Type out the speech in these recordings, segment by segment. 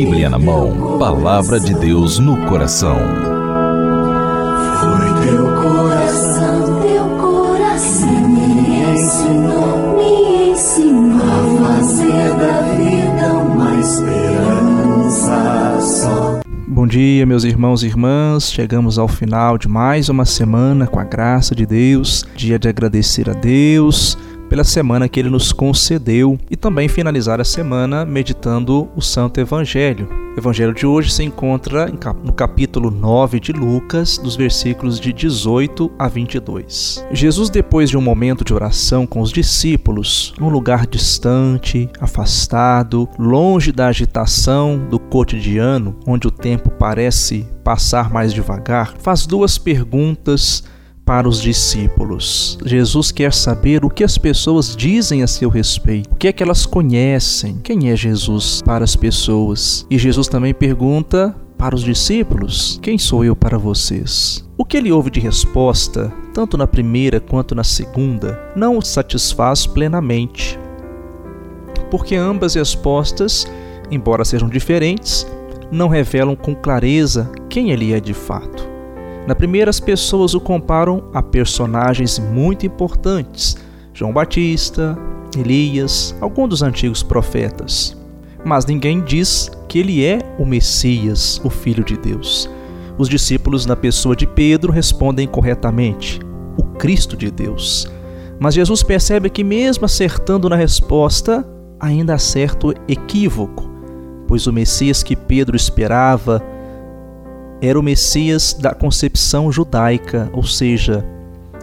Bíblia na mão, palavra de Deus no coração. Foi teu coração, teu coração me ensinou, me ensinou a fazer da vida uma esperança só. Bom dia, meus irmãos e irmãs. Chegamos ao final de mais uma semana com a graça de Deus, dia de agradecer a Deus pela semana que ele nos concedeu e também finalizar a semana meditando o Santo Evangelho. O Evangelho de hoje se encontra no capítulo 9 de Lucas, dos versículos de 18 a 22. Jesus, depois de um momento de oração com os discípulos, num lugar distante, afastado, longe da agitação do cotidiano, onde o tempo parece passar mais devagar, faz duas perguntas para os discípulos. Jesus quer saber o que as pessoas dizem a seu respeito, o que é que elas conhecem, quem é Jesus para as pessoas. E Jesus também pergunta para os discípulos: Quem sou eu para vocês? O que ele ouve de resposta, tanto na primeira quanto na segunda, não o satisfaz plenamente. Porque ambas respostas, embora sejam diferentes, não revelam com clareza quem ele é de fato. Na primeira, as pessoas o comparam a personagens muito importantes: João Batista, Elias, alguns dos antigos profetas. Mas ninguém diz que ele é o Messias, o Filho de Deus. Os discípulos, na pessoa de Pedro, respondem corretamente: o Cristo de Deus. Mas Jesus percebe que, mesmo acertando na resposta, ainda há certo equívoco, pois o Messias que Pedro esperava era o Messias da concepção judaica, ou seja,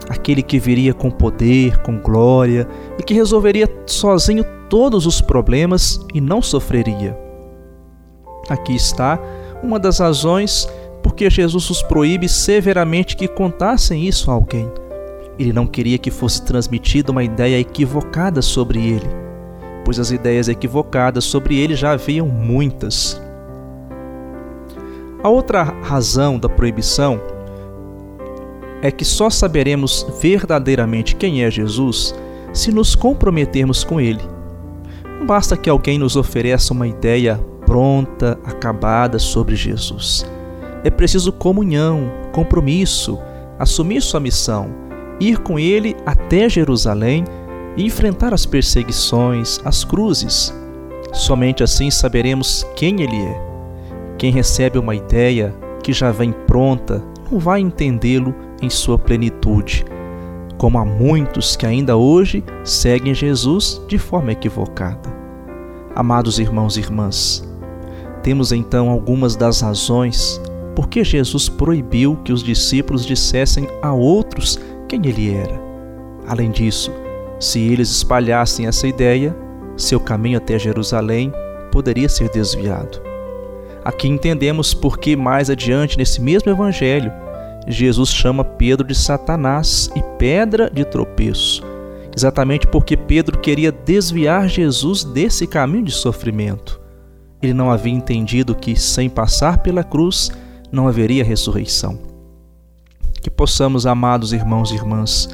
aquele que viria com poder, com glória e que resolveria sozinho todos os problemas e não sofreria. Aqui está uma das razões porque Jesus os proíbe severamente que contassem isso a alguém. Ele não queria que fosse transmitida uma ideia equivocada sobre ele, pois as ideias equivocadas sobre ele já haviam muitas. A outra razão da proibição é que só saberemos verdadeiramente quem é Jesus se nos comprometermos com ele. Não basta que alguém nos ofereça uma ideia pronta, acabada sobre Jesus. É preciso comunhão, compromisso, assumir sua missão, ir com ele até Jerusalém e enfrentar as perseguições, as cruzes. Somente assim saberemos quem ele é. Quem recebe uma ideia que já vem pronta não vai entendê-lo em sua plenitude, como há muitos que ainda hoje seguem Jesus de forma equivocada. Amados irmãos e irmãs, temos então algumas das razões por que Jesus proibiu que os discípulos dissessem a outros quem ele era. Além disso, se eles espalhassem essa ideia, seu caminho até Jerusalém poderia ser desviado. Aqui entendemos por que mais adiante nesse mesmo evangelho Jesus chama Pedro de Satanás e pedra de tropeço, exatamente porque Pedro queria desviar Jesus desse caminho de sofrimento. Ele não havia entendido que sem passar pela cruz não haveria ressurreição. Que possamos, amados irmãos e irmãs,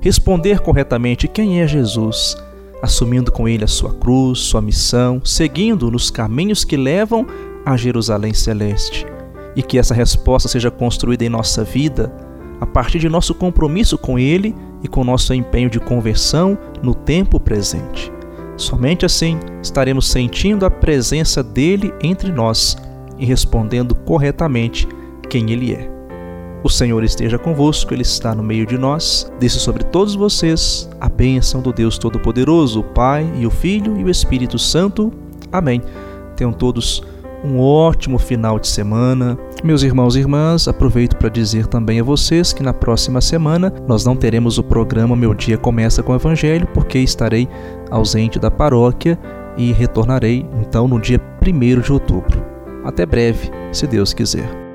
responder corretamente quem é Jesus, assumindo com ele a sua cruz, sua missão, seguindo nos caminhos que levam a Jerusalém Celeste e que essa resposta seja construída em nossa vida a partir de nosso compromisso com Ele e com nosso empenho de conversão no tempo presente. Somente assim estaremos sentindo a presença dele entre nós e respondendo corretamente quem Ele é. O Senhor esteja convosco, Ele está no meio de nós. Desça sobre todos vocês a bênção do Deus Todo-Poderoso, o Pai e o Filho e o Espírito Santo. Amém. Tenham todos um ótimo final de semana. Meus irmãos e irmãs, aproveito para dizer também a vocês que na próxima semana nós não teremos o programa Meu Dia Começa com o Evangelho, porque estarei ausente da paróquia e retornarei então no dia 1 de outubro. Até breve, se Deus quiser.